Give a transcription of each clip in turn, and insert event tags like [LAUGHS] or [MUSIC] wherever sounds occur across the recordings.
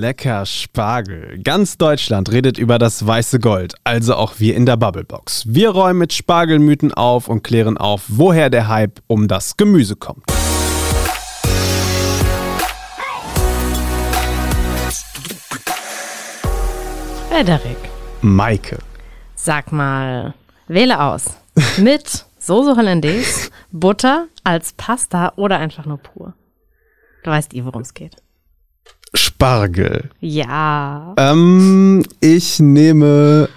lecker Spargel. Ganz Deutschland redet über das weiße Gold, also auch wir in der Bubblebox. Wir räumen mit Spargelmythen auf und klären auf, woher der Hype um das Gemüse kommt. Frederik, Maike. sag mal, wähle aus. Mit [LAUGHS] Soße Hollandaise, Butter als Pasta oder einfach nur pur. Du weißt eh, worum es geht. Spargel. Ja. Ähm, ich nehme,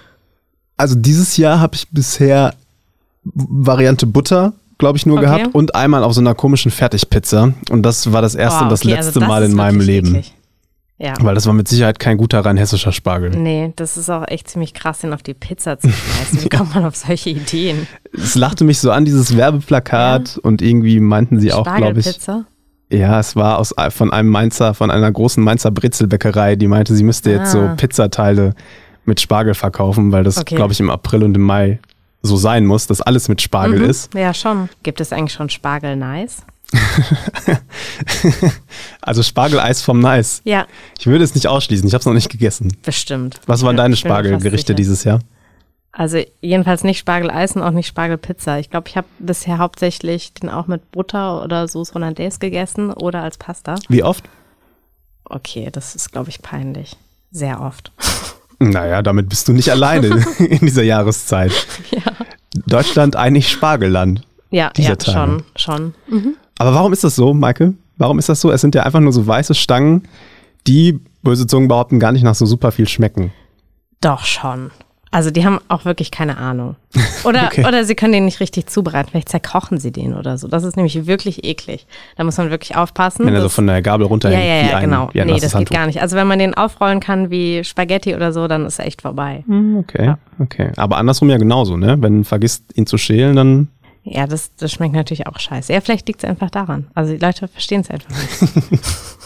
also dieses Jahr habe ich bisher Variante Butter, glaube ich, nur Okay. gehabt und einmal auf so einer komischen Fertigpizza. Und das war das erste Oh, und das okay, letzte also das Mal in meinem Leben. eklig. Ja. Weil das war mit Sicherheit kein guter rein hessischer Spargel. Nee, das ist auch echt ziemlich krass, den auf die Pizza zu schmeißen. Wie kommt man auf solche Ideen? Es lachte mich so an, dieses Werbeplakat und irgendwie meinten sie auch, glaube ich, Spargelpizza? Ja, es war aus, von einem Mainzer, von einer großen Mainzer Brezelbäckerei, die meinte, sie müsste jetzt so Ah. Pizzateile mit Spargel verkaufen, weil das, Okay. glaube ich, im April und im Mai so sein muss, dass alles mit Spargel Mhm. ist. Ja, schon. Gibt es eigentlich schon Spargel Nice? [LAUGHS] Also Spargeleis vom Nice. Ja, Ich würde es nicht ausschließen, ich habe es noch nicht gegessen. bestimmt. Was waren deine Spargelgerichte dieses Jahr? Also jedenfalls nicht Spargeleis und auch nicht Spargelpizza. Ich glaube, ich habe bisher hauptsächlich den auch mit Butter oder Sauce Hollandaise gegessen oder als Pasta. Wie oft? Okay, das ist, glaube ich, peinlich. Sehr oft. [LAUGHS] Naja, damit bist du nicht alleine [LAUGHS] in dieser Jahreszeit. ja. Deutschland eigentlich Spargelland. Ja, ja Tage. schon, schon. Aber warum ist das so, Maike? Warum ist das so? Es sind ja einfach nur so weiße Stangen, die, böse Zungen behaupten, gar nicht nach so super viel schmecken. Doch schon. Also die haben auch wirklich keine Ahnung. [LAUGHS] Oder, Okay. oder sie können den nicht richtig zubereiten. Vielleicht zerkochen sie den oder so. Das ist nämlich wirklich eklig. Da muss man wirklich aufpassen. Wenn er so von der Gabel ja, runterhängt. ja, ja, ein, genau. Ein nee, das geht Handtuch. gar nicht. Also wenn man den aufrollen kann wie Spaghetti oder so, dann ist er echt vorbei. Hm, Okay, Ja. okay. Aber andersrum ja genauso, ne? Wenn du vergisst, ihn zu schälen, dann. Ja, das, das schmeckt natürlich auch scheiße. Ja, vielleicht liegt es einfach daran. Also die Leute verstehen es einfach nicht. [LAUGHS]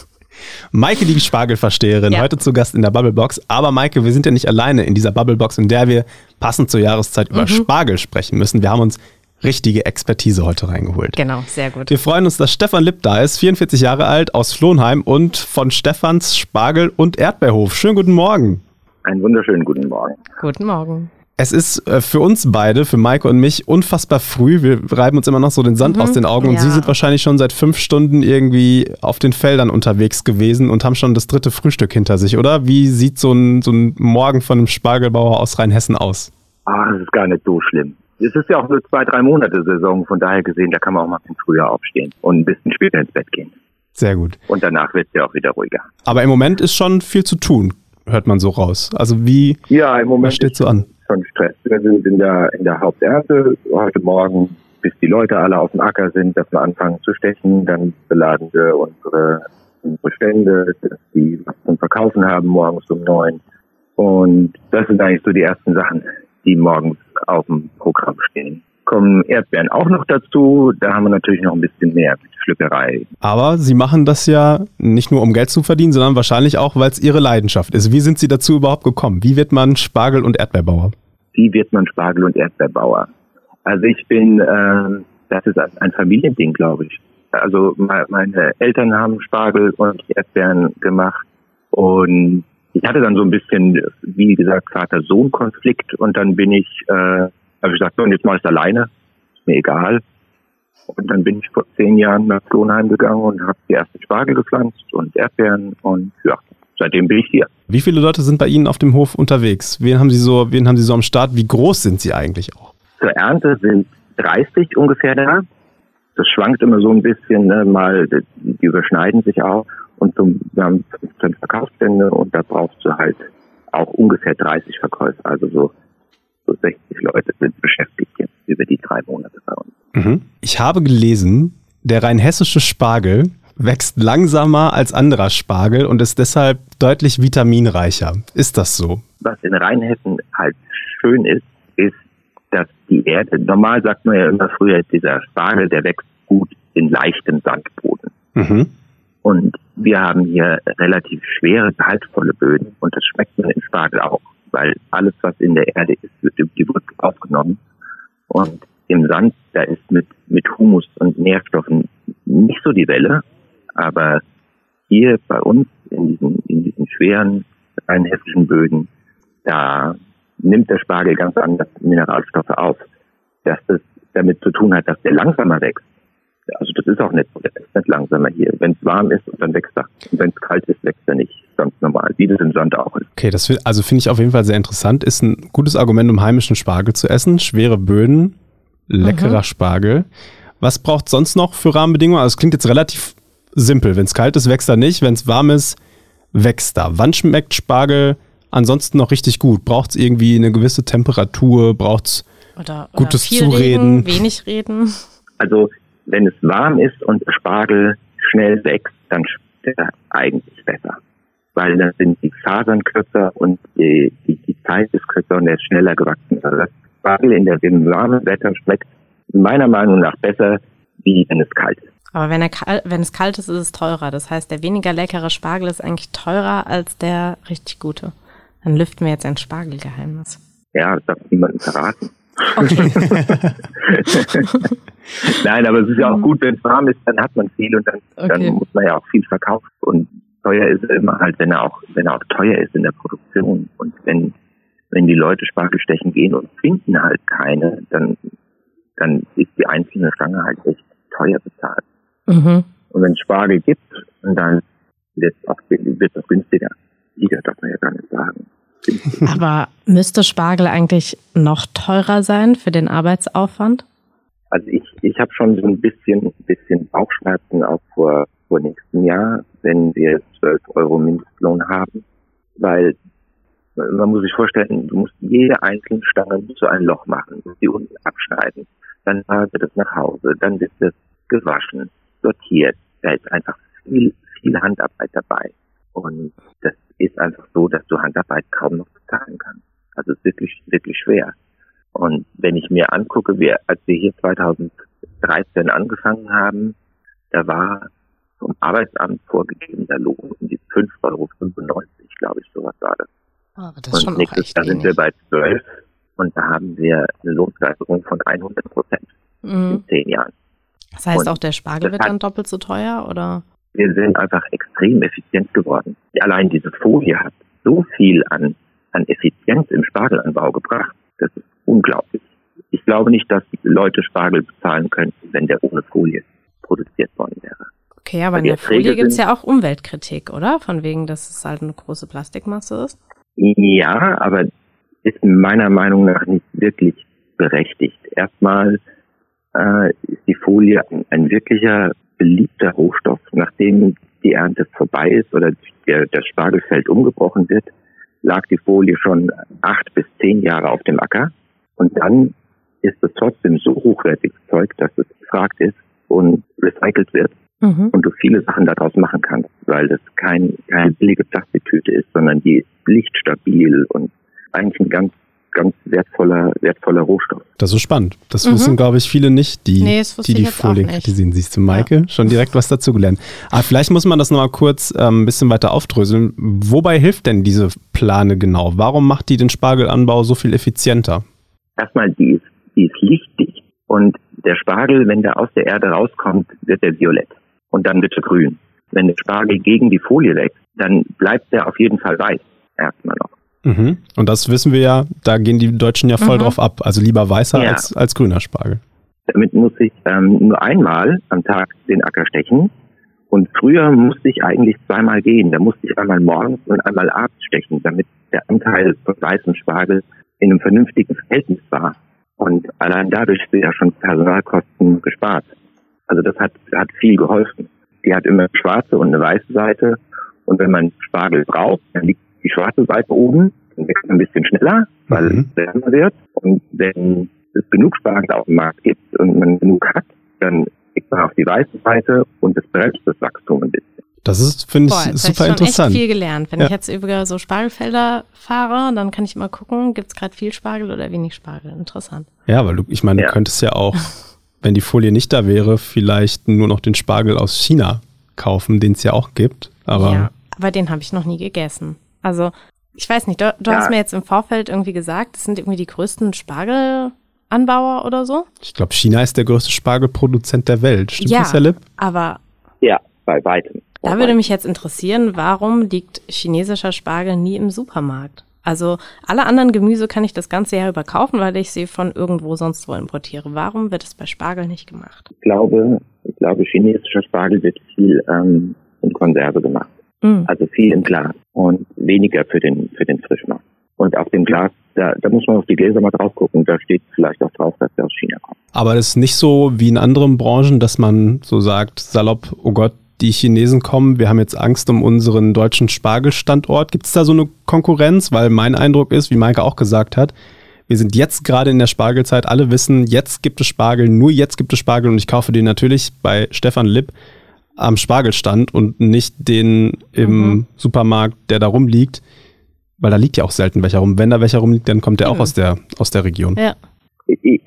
Maike, die Spargelversteherin, Ja. heute zu Gast in der Bubblebox. Aber Maike, wir sind ja nicht alleine in dieser Bubblebox, in der wir passend zur Jahreszeit Mhm. über Spargel sprechen müssen. Wir haben uns richtige Expertise heute reingeholt. genau, sehr gut. Wir freuen uns, dass Stefan Lipp da ist, 44 Jahre alt, aus Flohnheim und von Stefans Spargel- und Erdbeerhof. Schönen guten Morgen. Einen wunderschönen guten Morgen. Guten Morgen. Es ist äh, für uns beide, für Maike und mich, unfassbar früh. Wir reiben uns immer noch so den Sand Mhm, aus den Augen und ja. Sie sind wahrscheinlich schon seit fünf Stunden irgendwie auf den Feldern unterwegs gewesen und haben schon das dritte Frühstück hinter sich, oder? Wie sieht so ein, so ein Morgen von einem Spargelbauer aus Rheinhessen aus? Ah, das ist gar nicht so schlimm. Es ist ja auch nur zwei, drei Monate Saison, von daher gesehen, da kann man auch mal ein bisschen früher aufstehen und ein bisschen später ins Bett gehen. Sehr gut. Und danach wird es ja auch wieder ruhiger. Aber im Moment ist schon viel zu tun, hört man so raus. Also wie, Ja, im was Moment steht ist so an? Schon Stress. Wir sind in der, in der Haupternte heute Morgen, bis die Leute alle auf dem Acker sind, dass wir anfangen zu stechen. Dann beladen wir unsere, unsere Stände, dass die was zum Verkaufen haben morgens um neun. Und das sind eigentlich so die ersten Sachen, die morgens auf dem Programm stehen. Kommen Erdbeeren auch noch dazu. Da haben wir natürlich noch ein bisschen mehr mit Pflückerei. Aber Sie machen das ja nicht nur, um Geld zu verdienen, sondern wahrscheinlich auch, weil es Ihre Leidenschaft ist. Wie sind Sie dazu überhaupt gekommen? Wie wird man Spargel- und Erdbeerbauer? wie wird man Spargel- und Erdbeerbauer? Also ich bin, ähm, das ist ein Familiending, glaube ich. Also me- meine Eltern haben Spargel und Erdbeeren gemacht und ich hatte dann so ein bisschen, wie gesagt, Vater-Sohn-Konflikt und dann bin ich, äh, habe ich gesagt, so, und jetzt mache ich es alleine, ist mir egal. Und dann bin ich vor zehn Jahren nach Flohnheim gegangen und habe die ersten Spargel gepflanzt und Erdbeeren und ja, seitdem bin ich hier. Wie viele Leute sind bei Ihnen auf dem Hof unterwegs? Wen haben Sie so, wen haben Sie so am Start? Wie groß sind Sie eigentlich auch? Zur Ernte sind 30 ungefähr da. Das schwankt immer so ein bisschen, ne? mal die überschneiden sich auch. Und zum, wir haben 15 Verkaufsstände und da brauchst du halt auch ungefähr 30 Verkäufer. Also so, so 60 Leute sind beschäftigt jetzt über die drei Monate bei uns. Mhm. Ich habe gelesen, der rheinhessische Spargel wächst langsamer als anderer Spargel und ist deshalb deutlich vitaminreicher. Ist das so? Was in Rheinhessen halt schön ist, ist, dass die Erde, normal sagt man ja immer früher, dieser Spargel, der wächst gut in leichtem Sandboden. Mhm. Und wir haben hier relativ schwere, gehaltvolle Böden und das schmeckt man im Spargel auch, weil alles, was in der Erde ist, wird über die Wurzel aufgenommen. Und im Sand, da ist mit, mit Humus und Nährstoffen nicht so die Welle, aber hier bei uns in diesen, in diesen schweren, reinheftigen Böden, da nimmt der Spargel ganz anders Mineralstoffe auf. Dass das damit zu tun hat, dass der langsamer wächst. Also das ist auch nicht so, der wächst nicht langsamer hier. Wenn es warm ist, dann wächst er. Und wenn es kalt ist, wächst er nicht. Ganz normal, wie das im Sand auch ist. Okay, das will, also finde ich auf jeden Fall sehr interessant. Ist ein gutes Argument, um heimischen Spargel zu essen. Schwere Böden, leckerer mhm. Spargel. Was braucht sonst noch für Rahmenbedingungen? Also es klingt jetzt relativ simpel. Wenn es kalt ist, wächst er nicht. Wenn es warm ist, wächst er. Wann schmeckt Spargel ansonsten noch richtig gut? Braucht es irgendwie eine gewisse Temperatur? Braucht es gutes viel Zureden? Reden, wenig reden? Also wenn es warm ist und Spargel schnell wächst, dann schmeckt er eigentlich besser. Weil dann sind die Fasern kürzer und die, die, die Zeit ist kürzer und er ist schneller gewachsen. Also das Spargel in der im warmen Wetter schmeckt meiner Meinung nach besser, wie wenn es kalt ist. Aber wenn, er, wenn es kalt ist, ist es teurer. Das heißt, der weniger leckere Spargel ist eigentlich teurer als der richtig gute. Dann lüften wir jetzt ein Spargelgeheimnis. Ja, das darf niemandem verraten. Okay. [LAUGHS] Nein, aber es ist ja auch gut, wenn es warm ist, dann hat man viel und dann, okay. dann muss man ja auch viel verkaufen. Und teuer ist immer halt, wenn er auch, wenn er auch teuer ist in der Produktion. Und wenn, wenn die Leute Spargel stechen gehen und finden halt keine, dann, dann ist die einzelne Stange halt echt teuer bezahlt. Mhm. Und wenn es Spargel gibt, dann wird es auch, günstiger. Liga darf man ja gar nicht sagen. Aber müsste Spargel eigentlich noch teurer sein für den Arbeitsaufwand? Also ich, ich habe schon so ein bisschen, bisschen Bauchschmerzen auch vor, vor nächstem Jahr, wenn wir 12 Euro Mindestlohn haben, weil man muss sich vorstellen, du musst jede einzelne Stange zu ein Loch machen, die unten abschneiden, dann fahrt das nach Hause, dann wird das gewaschen, sortiert. Da ist einfach viel, viel Handarbeit dabei. Und das ist einfach so, dass du Handarbeit kaum noch bezahlen kannst. Also es ist wirklich, wirklich schwer. Und wenn ich mir angucke, wir, als wir hier 2013 angefangen haben, da war vom Arbeitsamt vorgegebener Lohn um die 5,95 Euro, glaube ich, sowas war das. Ah, aber das ist und schon nächstes Jahr sind wir bei 12 und da haben wir eine Lohnsteigerung von 100 Prozent mhm. in zehn Jahren. Das heißt, und auch der Spargel wird dann doppelt so teuer, oder? Wir sind einfach extrem effizient geworden. Allein diese Folie hat so viel an, an Effizienz im Spargelanbau gebracht. Das ist unglaublich. Ich glaube nicht, dass Leute Spargel bezahlen könnten, wenn der ohne Folie produziert worden wäre. Okay, aber in der Folie gibt es ja auch Umweltkritik, oder? Von wegen, dass es halt eine große Plastikmasse ist. Ja, aber ist meiner Meinung nach nicht wirklich berechtigt. Erstmal äh, ist die Folie ein, ein, wirklicher beliebter Rohstoff. Nachdem die Ernte vorbei ist oder der, das Spargelfeld umgebrochen wird, lag die Folie schon acht bis zehn Jahre auf dem Acker. Und dann ist es trotzdem so hochwertiges Zeug, dass es gefragt ist und recycelt wird. Mhm. Und du viele Sachen daraus machen kannst, weil das kein, keine billige Plastiktüte ist, sondern die ist lichtstabil und eigentlich ein ganz ganz wertvoller, wertvoller Rohstoff. Das ist spannend. Das mhm. wissen, glaube ich, viele nicht, die nee, die, die Folien kritisieren. Siehst du, Maike, ja. schon direkt was dazugelernt. Aber vielleicht muss man das nochmal kurz ähm, ein bisschen weiter aufdröseln. Wobei hilft denn diese Plane genau? Warum macht die den Spargelanbau so viel effizienter? Erstmal, die ist, die ist lichtig. Und der Spargel, wenn der aus der Erde rauskommt, wird er violett. Und dann wird er grün. Wenn der Spargel gegen die Folie wächst, dann bleibt er auf jeden Fall weiß. Erstmal noch. Mhm. Und das wissen wir ja, da gehen die Deutschen ja voll mhm. drauf ab. Also lieber weißer ja. als, als grüner Spargel. Damit muss ich ähm, nur einmal am Tag den Acker stechen. Und früher musste ich eigentlich zweimal gehen. Da musste ich einmal morgens und einmal abends stechen, damit der Anteil von weißem Spargel in einem vernünftigen Verhältnis war. Und allein dadurch sind ja schon Personalkosten gespart. Also das hat, hat viel geholfen. Die hat immer eine schwarze und eine weiße Seite. Und wenn man Spargel braucht, dann liegt die schwarze Seite oben, dann wächst ein bisschen schneller, weil mhm. es wärmer wird. Und wenn es genug Spargel auf dem Markt gibt und man genug hat, dann kriegt man auf die weiße Seite und es bremst das Wachstum ein bisschen. Das ist, finde ich, Boah, super ich schon interessant. Ich viel gelernt. Wenn ja. ich jetzt über so Spargelfelder fahre, dann kann ich mal gucken, gibt es gerade viel Spargel oder wenig Spargel. Interessant. Ja, weil du, ich meine, ja. du könntest ja auch, [LAUGHS] wenn die Folie nicht da wäre, vielleicht nur noch den Spargel aus China kaufen, den es ja auch gibt. Aber, ja, aber den habe ich noch nie gegessen. Also, ich weiß nicht, du, du ja. hast mir jetzt im Vorfeld irgendwie gesagt, das sind irgendwie die größten Spargelanbauer oder so. Ich glaube, China ist der größte Spargelproduzent der Welt. Stimmt ja, das, Herr Lipp? aber. Ja, bei weitem. Da würde mich jetzt interessieren, warum liegt chinesischer Spargel nie im Supermarkt? Also alle anderen Gemüse kann ich das ganze Jahr über kaufen, weil ich sie von irgendwo sonst wo importiere. Warum wird es bei Spargel nicht gemacht? Ich glaube, ich glaube, chinesischer Spargel wird viel ähm, in Konserve gemacht. Mm. Also viel im Glas und weniger für den für den Frischmarkt. Und auf dem Glas, da, da muss man auf die Gläser mal drauf gucken. Da steht vielleicht auch drauf, dass der aus China kommt. Aber das ist nicht so wie in anderen Branchen, dass man so sagt, salopp, oh Gott, die Chinesen kommen, wir haben jetzt Angst um unseren deutschen Spargelstandort. Gibt es da so eine Konkurrenz? Weil mein Eindruck ist, wie Maike auch gesagt hat, wir sind jetzt gerade in der Spargelzeit, alle wissen, jetzt gibt es Spargel, nur jetzt gibt es Spargel und ich kaufe den natürlich bei Stefan Lipp am Spargelstand und nicht den im Mhm. Supermarkt, der da rumliegt, weil da liegt ja auch selten welcher rum. Wenn da welcher rumliegt, dann kommt der auch Mhm. aus der, aus der Region. Ja.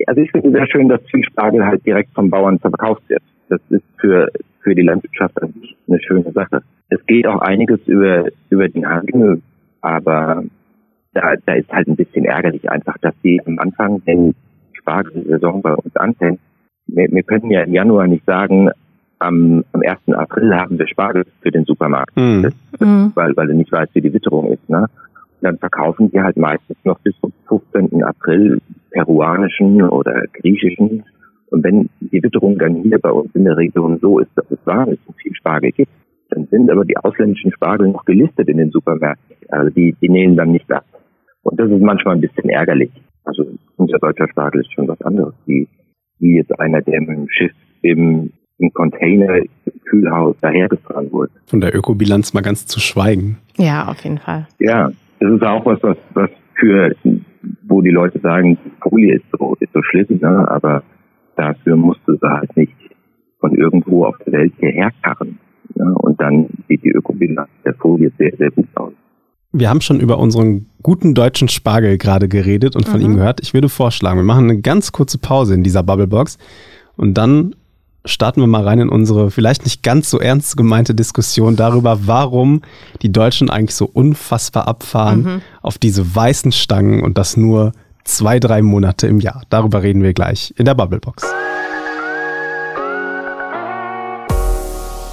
Also ich finde es sehr schön, dass viel Spargel halt direkt vom Bauern verkauft wird. Das ist für, für die Landwirtschaft an sich eine schöne Sache. Es geht auch einiges über, über den Handel, aber da, da ist halt ein bisschen ärgerlich einfach, dass die am Anfang, wenn die Spargelsaison bei uns anfängt, wir, wir können ja im Januar nicht sagen, am, am 1. April haben wir Spargel für den Supermarkt Mhm. Mhm. weil, weil er nicht weiß, wie die Witterung ist. Ne? Und dann verkaufen die halt meistens noch bis zum 15. April peruanischen oder griechischen. Und wenn die Witterung dann hier bei uns in der Region so ist, dass es warm ist und viel Spargel gibt, dann sind aber die ausländischen Spargel noch gelistet in den Supermärkten. Also die, die nehmen dann nicht ab. Und das ist manchmal ein bisschen ärgerlich. Also unser deutscher Spargel ist schon was anderes, wie, wie jetzt einer, der mit dem Schiff im, im Container im Kühlhaus dahergefahren wurde. Von der Ökobilanz mal ganz zu schweigen. Ja, auf jeden Fall. Ja, das ist auch was, was, was für, wo die Leute sagen, Folie ist so, ist so schlimm, ne? aber dafür musst du sie halt nicht von irgendwo auf der Welt hierher karren. Ne? Und dann sieht die Ökobilanz der Folie sehr, sehr gut aus. Wir haben schon über unseren guten deutschen Spargel gerade geredet und von Mhm. ihm gehört. Ich würde vorschlagen, wir machen eine ganz kurze Pause in dieser Bubblebox und dann starten wir mal rein in unsere vielleicht nicht ganz so ernst gemeinte Diskussion darüber, warum die Deutschen eigentlich so unfassbar abfahren Mhm. auf diese weißen Stangen und das nur zwei, drei Monate im Jahr. Darüber reden wir gleich in der Bubblebox.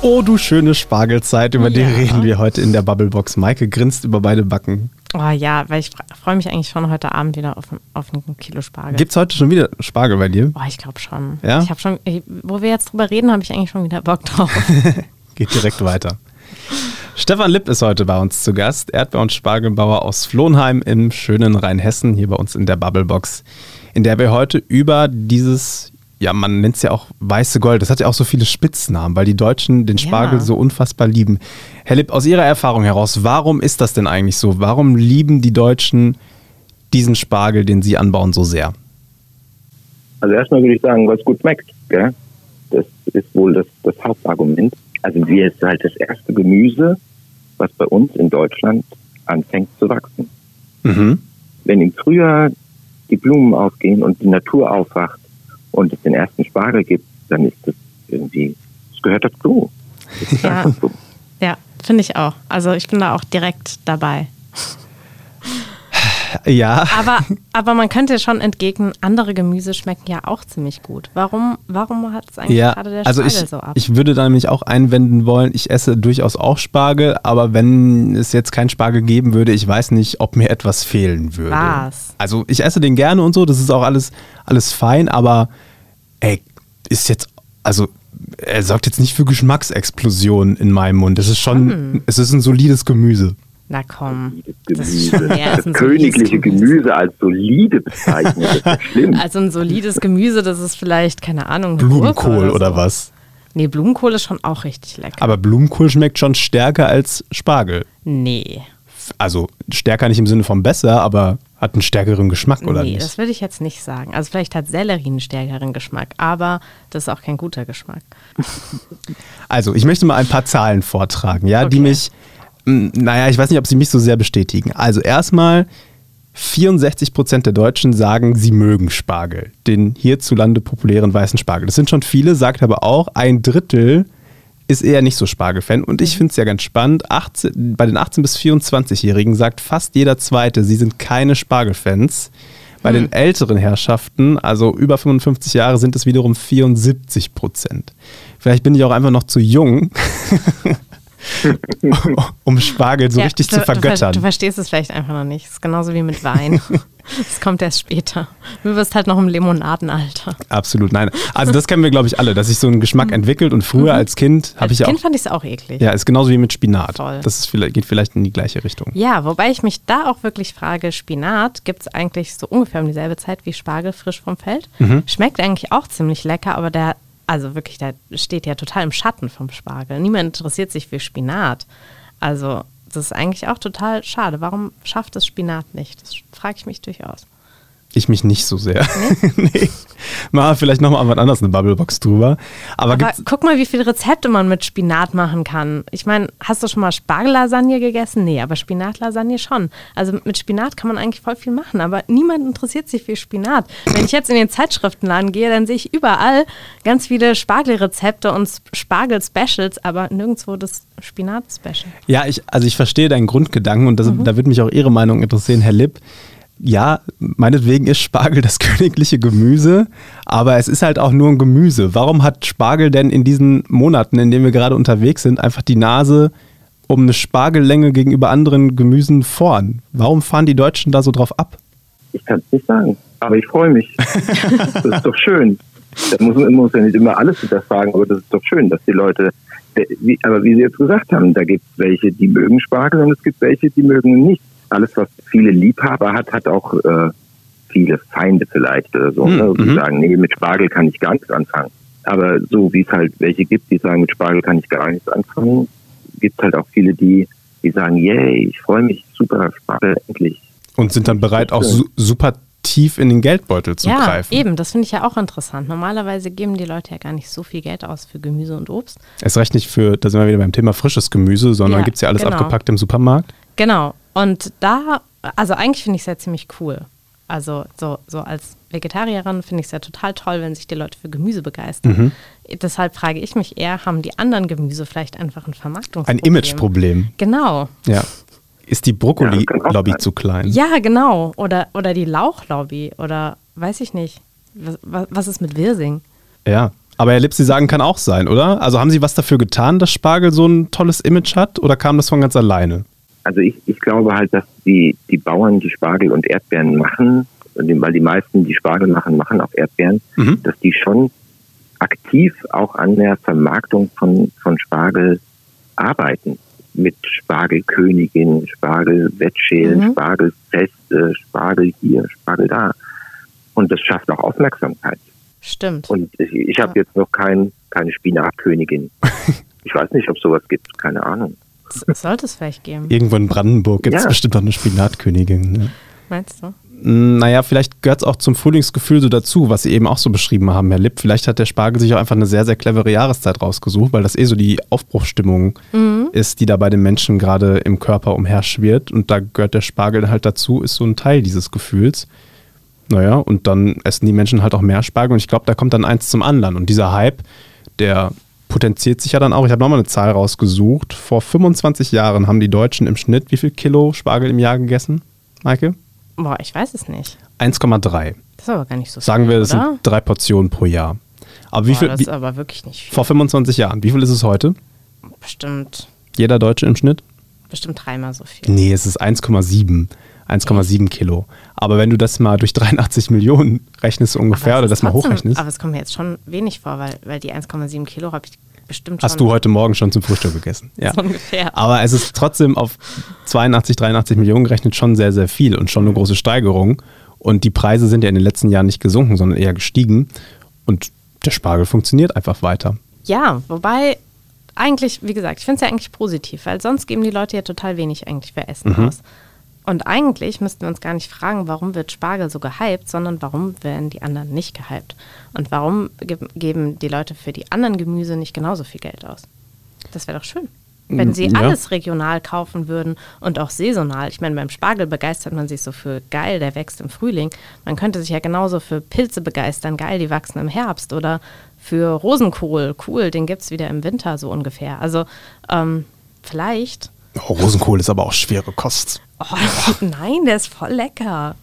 Oh, du schöne Spargelzeit, über die Ja. reden wir heute in der Bubblebox. Maike grinst über beide Backen. Oh ja, weil ich freue mich eigentlich schon heute Abend wieder auf, ein- auf ein Kilo Spargel. Gibt's heute schon wieder Spargel bei dir? Oh, ich glaube schon. Ja? Ich habe schon, wo wir jetzt drüber reden, habe ich eigentlich schon wieder Bock drauf. [LAUGHS] Geht direkt weiter. [LAUGHS] Stefan Lipp ist heute bei uns zu Gast, Erdbeer- und Spargelbauer aus Flohnheim im schönen Rheinhessen, hier bei uns in der Bubblebox, in der wir heute über dieses, ja, man nennt es ja auch weiße Gold, das hat ja auch so viele Spitznamen, weil die Deutschen den Ja. Spargel so unfassbar lieben. Herr Lipp, aus Ihrer Erfahrung heraus, warum ist das denn eigentlich so? Warum lieben die Deutschen diesen Spargel, den Sie anbauen, so sehr? Also erstmal würde ich sagen, was gut schmeckt. Gell? Das ist wohl das, das Hauptargument. Also wir ist halt das erste Gemüse, was bei uns in Deutschland anfängt zu wachsen. Mhm. wenn im Frühjahr die Blumen aufgehen und die Natur aufwacht und es den ersten Spargel gibt, dann ist das irgendwie, es gehört dazu. Ja. ja, finde ich auch. Also ich bin da auch direkt dabei. Ja. Aber, aber man könnte schon entgegnen, andere Gemüse schmecken ja auch ziemlich gut. Warum, warum hat es eigentlich Ja, gerade der also Spargel ich, so ab? ich würde da nämlich auch einwenden wollen, ich esse durchaus auch Spargel, aber wenn es jetzt keinen Spargel geben würde, ich weiß nicht, ob mir etwas fehlen würde. Was? Also ich esse den gerne und so, das ist auch alles, alles fein, aber ey, ist jetzt, also er sorgt jetzt nicht für Geschmacksexplosionen in meinem Mund. Das ist schon, Hm. es ist ein solides Gemüse. Na komm. Das Das ist schon mehr als das ein königliche Gemüse. Gemüse als solide bezeichnen, das ist ja schlimm. Also ein solides Gemüse, das ist vielleicht, keine Ahnung, Blumenkohl oder so. was? Nee, Blumenkohl ist schon auch richtig lecker. Aber Blumenkohl schmeckt schon stärker als Spargel. nee. Also stärker nicht im Sinne von besser, aber hat einen stärkeren Geschmack, oder nee, nicht? das würde ich jetzt nicht sagen. Also vielleicht hat Sellerie einen stärkeren Geschmack, aber das ist auch kein guter Geschmack. Also, ich möchte mal ein paar Zahlen vortragen, ja, die Okay. mich, mh, naja, ich weiß nicht, ob sie mich so sehr bestätigen. Also, erstmal, 64 Prozent der Deutschen sagen, sie mögen Spargel, den hierzulande populären weißen Spargel. Das sind schon viele, sagt aber auch, ein Drittel ist eher nicht so Spargelfan. Und ich finde es ja ganz spannend, 18, bei den 18- bis 24-Jährigen sagt fast jeder Zweite, sie sind keine Spargelfans. Bei den älteren Herrschaften, also über 55 Jahre, sind es wiederum 74 Prozent. Vielleicht bin ich auch einfach noch zu jung. [LAUGHS] [LAUGHS] um Spargel so ja, richtig du, zu vergöttern. Du, du, verstehst es vielleicht einfach noch nicht. Es ist genauso wie mit Wein. [LAUGHS] Es kommt erst später. Du wirst halt noch im Limonadenalter. Absolut, nein. Also das kennen wir, glaube ich, alle, dass sich so ein Geschmack mhm. entwickelt und früher mhm. als Kind habe ich ja Als Kind fand ich es auch eklig. Ja, ist genauso wie mit Spinat. Voll. Das ist, geht vielleicht in die gleiche Richtung. Ja, wobei ich mich da auch wirklich frage, Spinat gibt es eigentlich so ungefähr um dieselbe Zeit wie Spargel frisch vom Feld. Mhm. Schmeckt eigentlich auch ziemlich lecker, aber der also wirklich, der steht ja total im Schatten vom Spargel. Niemand interessiert sich für Spinat. Also, das ist eigentlich auch total schade. Warum schafft es Spinat nicht? Das frage ich mich durchaus. Ich mich nicht so sehr. Nee? [LAUGHS] nee. Mal vielleicht nochmal was anderes eine Bubblebox drüber. Aber, Aber guck mal, wie viele Rezepte man mit Spinat machen kann. Ich meine, hast du schon mal Spargellasagne gegessen? Nee, aber Spinatlasagne schon. Also mit Spinat kann man eigentlich voll viel machen, aber niemand interessiert sich für Spinat. Wenn ich jetzt in den Zeitschriftenladen gehe, dann sehe ich überall ganz viele Spargelrezepte und Spargel-Specials, aber nirgendwo das Spinat-Special. Ja, ich, also ich verstehe deinen Grundgedanken und das, mhm. da würde mich auch Ihre Meinung interessieren, Herr Lipp ja, meinetwegen ist Spargel das [LAUGHS] königliche Gemüse, aber es ist halt auch nur ein Gemüse. Warum hat Spargel denn in diesen Monaten, in denen wir gerade unterwegs sind, einfach die Nase um eine Spargellänge gegenüber anderen Gemüsen vorn? Warum fahren die Deutschen da so drauf ab? Ich kann es nicht sagen, aber ich freue mich. [LAUGHS] das ist doch schön. Da muss man muss ja nicht immer alles hinterfragen, aber das ist doch schön, dass die Leute, aber wie Sie jetzt gesagt haben, da gibt es welche, die mögen Spargel und es gibt welche, die mögen ihn nicht alles, was viele Liebhaber hat, hat auch äh, viele Feinde vielleicht oder so. Mhm. Ne? Die mhm. sagen, nee, mit Spargel kann ich gar nichts anfangen. Aber so wie es halt welche gibt, die sagen, mit Spargel kann ich gar nichts anfangen, gibt es halt auch viele, die, die sagen, yay, ich freue mich, super, Spargel endlich. Und sind dann bereit, auch su super tief in den Geldbeutel zu ja, greifen. Eben, das finde ich ja auch interessant. Normalerweise geben die Leute ja gar nicht so viel Geld aus für Gemüse und Obst. Es reicht nicht für, da sind wir wieder beim Thema frisches Gemüse, sondern ja, gibt es ja alles genau. abgepackt im Supermarkt. Genau. Und da, also eigentlich finde ich es ja ziemlich cool. Also so, so als Vegetarierin finde ich es ja total toll, wenn sich die Leute für Gemüse begeistern. Mhm. Deshalb frage ich mich eher, haben die anderen Gemüse vielleicht einfach ein Vermarktungsproblem? Ein Imageproblem. Genau. Ja. Ist die Brokkoli-Lobby zu klein? Ja, genau. Oder, oder die Lauchlobby. Oder weiß ich nicht. Was, was ist mit Wirsing? Ja. Aber Herr Lipp, Sie sagen, kann auch sein, oder? Also haben Sie was dafür getan, dass Spargel so ein tolles Image hat? Oder kam das von ganz alleine? Also ich, ich glaube halt, dass die, die Bauern, die Spargel und Erdbeeren machen, weil die meisten, die Spargel machen, machen auch Erdbeeren, mhm. dass die schon aktiv auch an der Vermarktung von, von Spargel arbeiten. Mit Spargelkönigin, Spargelwettschälen, mhm. Spargelfeste, Spargel hier, Spargel da. Und das schafft auch Aufmerksamkeit. Stimmt. Und ich, ich habe ja. jetzt noch kein, keine Spinatkönigin. [LAUGHS] ich weiß nicht, ob sowas gibt, keine Ahnung. Sollte es vielleicht geben. Irgendwo in Brandenburg gibt es ja. bestimmt noch eine Spinatkönigin. Ne? Meinst du? Naja, vielleicht gehört es auch zum Frühlingsgefühl so dazu, was Sie eben auch so beschrieben haben, Herr Lipp. Vielleicht hat der Spargel sich auch einfach eine sehr, sehr clevere Jahreszeit rausgesucht, weil das eh so die Aufbruchsstimmung mhm. ist, die da bei den Menschen gerade im Körper umherschwirrt. Und da gehört der Spargel halt dazu, ist so ein Teil dieses Gefühls. Naja, und dann essen die Menschen halt auch mehr Spargel. Und ich glaube, da kommt dann eins zum anderen. Und dieser Hype, der potenziert sich ja dann auch. Ich habe nochmal eine Zahl rausgesucht. Vor 25 Jahren haben die Deutschen im Schnitt wie viel Kilo Spargel im Jahr gegessen, Maike? Boah, ich weiß es nicht. 1,3. Das ist aber gar nicht so viel. Sagen wir, das oder? sind drei Portionen pro Jahr. Aber wie Boah, viel? Das ist aber wirklich nicht viel. Vor 25 Jahren. Wie viel ist es heute? Bestimmt. Jeder Deutsche im Schnitt? Bestimmt dreimal so viel. Nee, es ist 1,7. 1,7 Kilo. Aber wenn du das mal durch 83 Millionen rechnest ungefähr oder das trotzdem, mal hochrechnest. Aber es kommt mir jetzt schon wenig vor, weil, weil die 1,7 Kilo habe ich bestimmt schon. Hast du heute Morgen schon zum Frühstück gegessen? [LAUGHS] Ja. So ungefähr. Aber es ist trotzdem auf 82, 83 Millionen gerechnet schon sehr, sehr viel und schon eine große Steigerung. Und die Preise sind ja in den letzten Jahren nicht gesunken, sondern eher gestiegen. Und der Spargel funktioniert einfach weiter. Ja, wobei eigentlich, wie gesagt, ich finde es ja eigentlich positiv, weil sonst geben die Leute ja total wenig eigentlich für Essen mhm. aus. Und eigentlich müssten wir uns gar nicht fragen, warum wird Spargel so gehypt, sondern warum werden die anderen nicht gehypt? Und warum ge geben die Leute für die anderen Gemüse nicht genauso viel Geld aus? Das wäre doch schön. Wenn sie ja. alles regional kaufen würden und auch saisonal. Ich meine, beim Spargel begeistert man sich so für geil, der wächst im Frühling. Man könnte sich ja genauso für Pilze begeistern, geil, die wachsen im Herbst. Oder für Rosenkohl, cool, den gibt es wieder im Winter so ungefähr. Also ähm, vielleicht. Oh, Rosenkohl ist aber auch schwere Kost. Oh, [LAUGHS] nein, der ist voll lecker.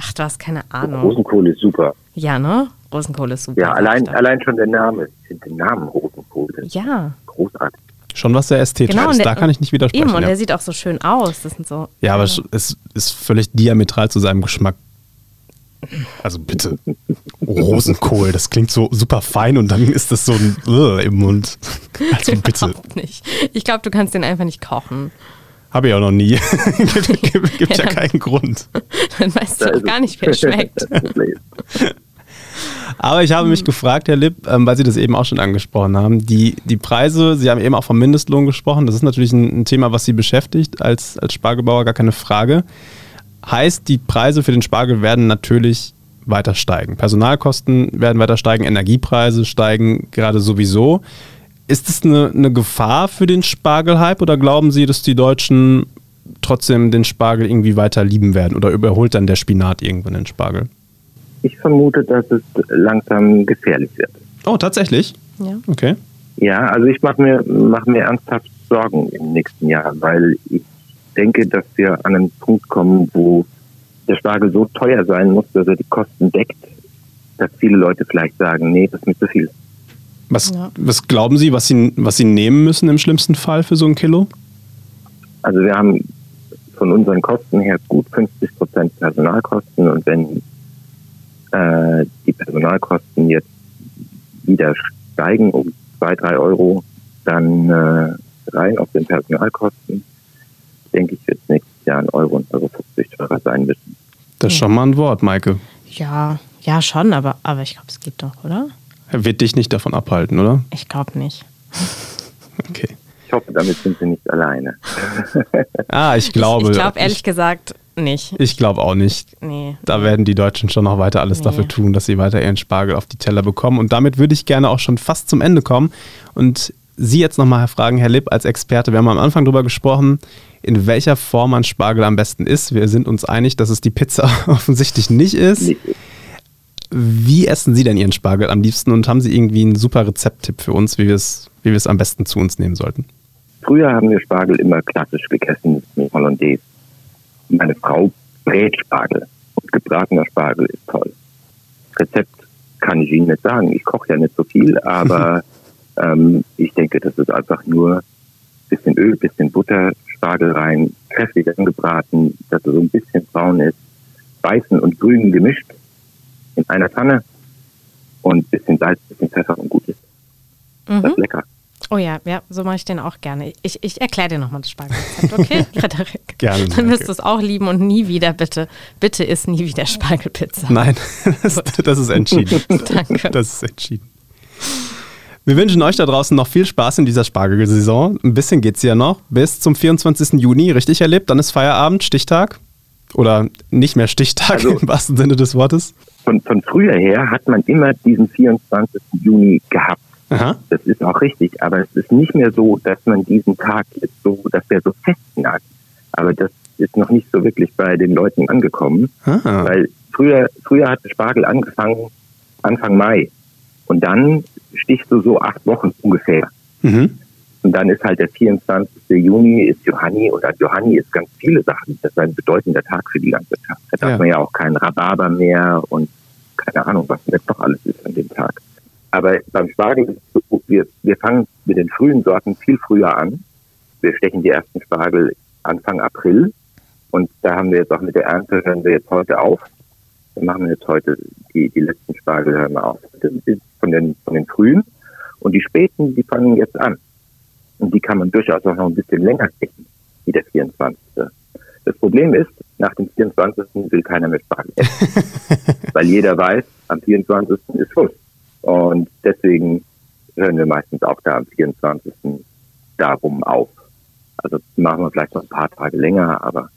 Ach, du hast keine Ahnung. Rosenkohl ist super. Ja, ne? Rosenkohl ist super. Ja, allein, allein schon der Name. Den Namen Rosenkohl. Ja. Großartig. Schon was sehr ästhetisch Genau, ist. und Da der- kann ich nicht widersprechen. Eben, und ja. der sieht auch so schön aus. Das sind so. ja, aber es es ist völlig diametral zu seinem Geschmack. Also bitte. Rosenkohl, das klingt so super fein und dann ist das so ein Ugh im Mund. Also [LAUGHS] bitte. Überhaupt nicht. Ich glaube, du kannst den einfach nicht kochen. Habe ich auch noch nie. gibt [LAUGHS] gibt, gibt Ja, ja dann- keinen Grund. Dann weißt du auch gar nicht, wie er schmeckt. [LAUGHS] Aber ich habe mich gefragt, Herr Lipp, ähm, weil Sie das eben auch schon angesprochen haben, die, die Preise, Sie haben eben auch vom Mindestlohn gesprochen, das ist natürlich ein, ein Thema, was Sie beschäftigt als, als Spargelbauer, gar keine Frage. Heißt, die Preise für den Spargel werden natürlich weiter steigen. Personalkosten werden weiter steigen, Energiepreise steigen gerade sowieso. Ist es eine, eine Gefahr für den Spargelhype oder glauben Sie, dass die Deutschen trotzdem den Spargel irgendwie weiter lieben werden oder überholt dann der Spinat irgendwann den Spargel? Ich vermute, dass es langsam gefährlich wird. Oh, tatsächlich? Ja. Okay. Ja, also ich mache mir, mach mir ernsthaft Sorgen im nächsten Jahr, weil ich denke, dass wir an einen Punkt kommen, wo der Spargel so teuer sein muss, dass er die Kosten deckt, dass viele Leute vielleicht sagen, nee, das ist mir zu viel. Was, Ja. was glauben Sie, was Sie, was Sie nehmen müssen im schlimmsten Fall für so ein Kilo? Also wir haben von unseren Kosten her gut 50 Prozent Personalkosten und wenn äh, die Personalkosten jetzt wieder steigen um zwei, drei Euro, dann äh, rein auf den Personalkosten, denke ich, wird es nächstes Jahr ein Euro und Euro 50 teurer sein müssen. Das ist schon mal ein Wort, Maike. Ja, ja, schon, aber, aber ich glaube, es geht doch, oder? Er wird dich nicht davon abhalten, oder? Ich glaube nicht. [LAUGHS] Okay. Ich hoffe, damit sind sie nicht alleine. [LAUGHS] Ah, ich glaube. ich glaube ehrlich gesagt nicht. Ich, ich glaube auch nicht. Nee. Da werden die Deutschen schon noch weiter alles Nee. dafür tun, dass sie weiter ihren Spargel auf die Teller bekommen. Und damit würde ich gerne auch schon fast zum Ende kommen und Sie jetzt nochmal fragen, Herr Lipp, als Experte. Wir haben am Anfang darüber gesprochen, in welcher Form ein Spargel am besten ist. Wir sind uns einig, dass es die Pizza [LAUGHS] offensichtlich nicht ist. Wie essen Sie denn Ihren Spargel am liebsten und haben Sie irgendwie einen super Rezepttipp für uns, wie wir es, wie wir es am besten zu uns nehmen sollten? Früher haben wir Spargel immer klassisch gegessen mit Hollandaise. Meine Frau brät Spargel und gebratener Spargel ist toll. Rezept kann ich Ihnen nicht sagen. Ich koche ja nicht so viel, [LAUGHS] aber ähm, ich denke, das ist einfach nur bisschen Öl, bisschen Butter, Spargel rein, kräftig angebraten, dass er so ein bisschen braun ist, weißen und grünen gemischt in einer Pfanne und bisschen Salz, bisschen Pfeffer und gut ist. Das Mhm. ist lecker. Oh ja, ja, so mache ich den auch gerne. Ich, ich erkläre dir nochmal das Spargelrezept, okay, [LAUGHS] Frederik? Gerne, Dann wirst du es auch lieben und nie wieder, bitte, bitte isst nie wieder Spargelpizza. Nein, [LAUGHS] das, das ist entschieden. Danke. Das ist entschieden. Wir wünschen euch da draußen noch viel Spaß in dieser Spargelsaison. Ein bisschen geht's ja noch. Bis zum 24. Juni, richtig erlebt. Dann ist Feierabend, Stichtag. Oder nicht mehr Stichtag Also- im wahrsten Sinne des Wortes. Von, von früher her hat man immer diesen 24. Juni gehabt. Aha. Das ist auch richtig, aber es ist nicht mehr so, dass man diesen Tag jetzt so, dass der so festnagt. Aber das ist noch nicht so wirklich bei den Leuten angekommen, Ah. weil früher, früher hat der Spargel angefangen Anfang Mai und dann stichst du so acht Wochen ungefähr. Mhm. Und dann ist halt der 24. Juni ist Johanni und an Johanni ist ganz viele Sachen. Das ist ein bedeutender Tag für die Landwirtschaft. Da darf Ja. man ja auch keinen Rhabarber mehr und keine Ahnung, was jetzt noch alles ist an dem Tag. Aber beim Spargel, ist es so, wir, wir fangen mit den frühen Sorten viel früher an. Wir stechen die ersten Spargel Anfang April und da haben wir jetzt auch mit der Ernte, hören wir jetzt heute auf. Wir machen jetzt heute die, die letzten Spargel hören wir auf. Das ist Von den, von den frühen und die späten, die fangen jetzt an. Und die kann man durchaus auch noch ein bisschen länger stechen, wie der 24. Das Problem ist, nach dem 24. will keiner mehr Spargel essen. [LAUGHS] Weil jeder weiß, am 24. ist Schluss. Und deswegen hören wir meistens auch da am 24. darum auf. Also machen wir vielleicht noch ein paar Tage länger, aber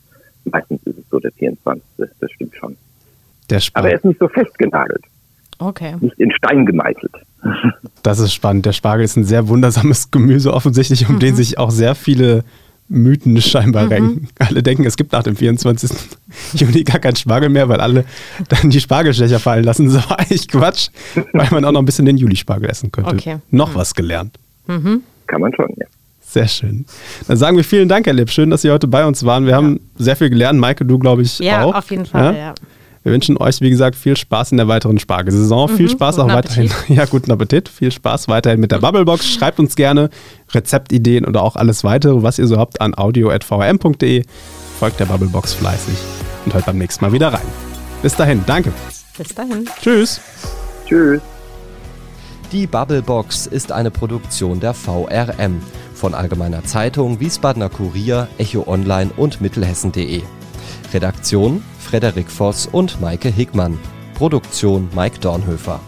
meistens ist es so der 24. Das stimmt schon. Der Aber er ist nicht so festgenagelt, Okay. nicht in Stein gemeißelt. [LAUGHS] Das ist spannend. Der Spargel ist ein sehr wundersames Gemüse, offensichtlich, um Mhm. den sich auch sehr viele Mythen scheinbar renken. Alle denken, es gibt nach dem 24. [LAUGHS] Juni gar keinen Spargel mehr, weil alle dann die Spargelstecher fallen lassen. [LAUGHS] Das aber eigentlich Quatsch, weil man auch noch ein bisschen den Juli-Spargel essen könnte. Okay. Noch was gelernt. Kann man schon, ja. Sehr schön. Dann sagen wir vielen Dank, Herr Lipp. Schön, dass Sie heute bei uns waren. Wir haben sehr viel gelernt. Maike, du, glaube ich, Ja, auch. auf jeden Fall, ja. Wir wünschen euch, wie gesagt, viel Spaß in der weiteren Spargelsaison. Mhm, viel Spaß auch weiterhin. [LAUGHS] Ja, guten Appetit. Viel Spaß weiterhin mit der Bubblebox. Schreibt uns gerne Rezeptideen oder auch alles weitere, was ihr so habt, an audio.vrm.de. Folgt der Bubblebox fleißig und hört beim nächsten Mal wieder rein. Bis dahin, danke. Bis dahin. Tschüss. Tschüss. Die Bubblebox ist eine Produktion der VRM von Allgemeiner Zeitung, Wiesbadener Kurier, Echo Online und Mittelhessen.de. Redaktion Frederik Voss und Maike Hickmann. Produktion Mike Dornhöfer.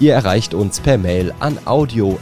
Ihr erreicht uns per Mail an audio.vrm.de.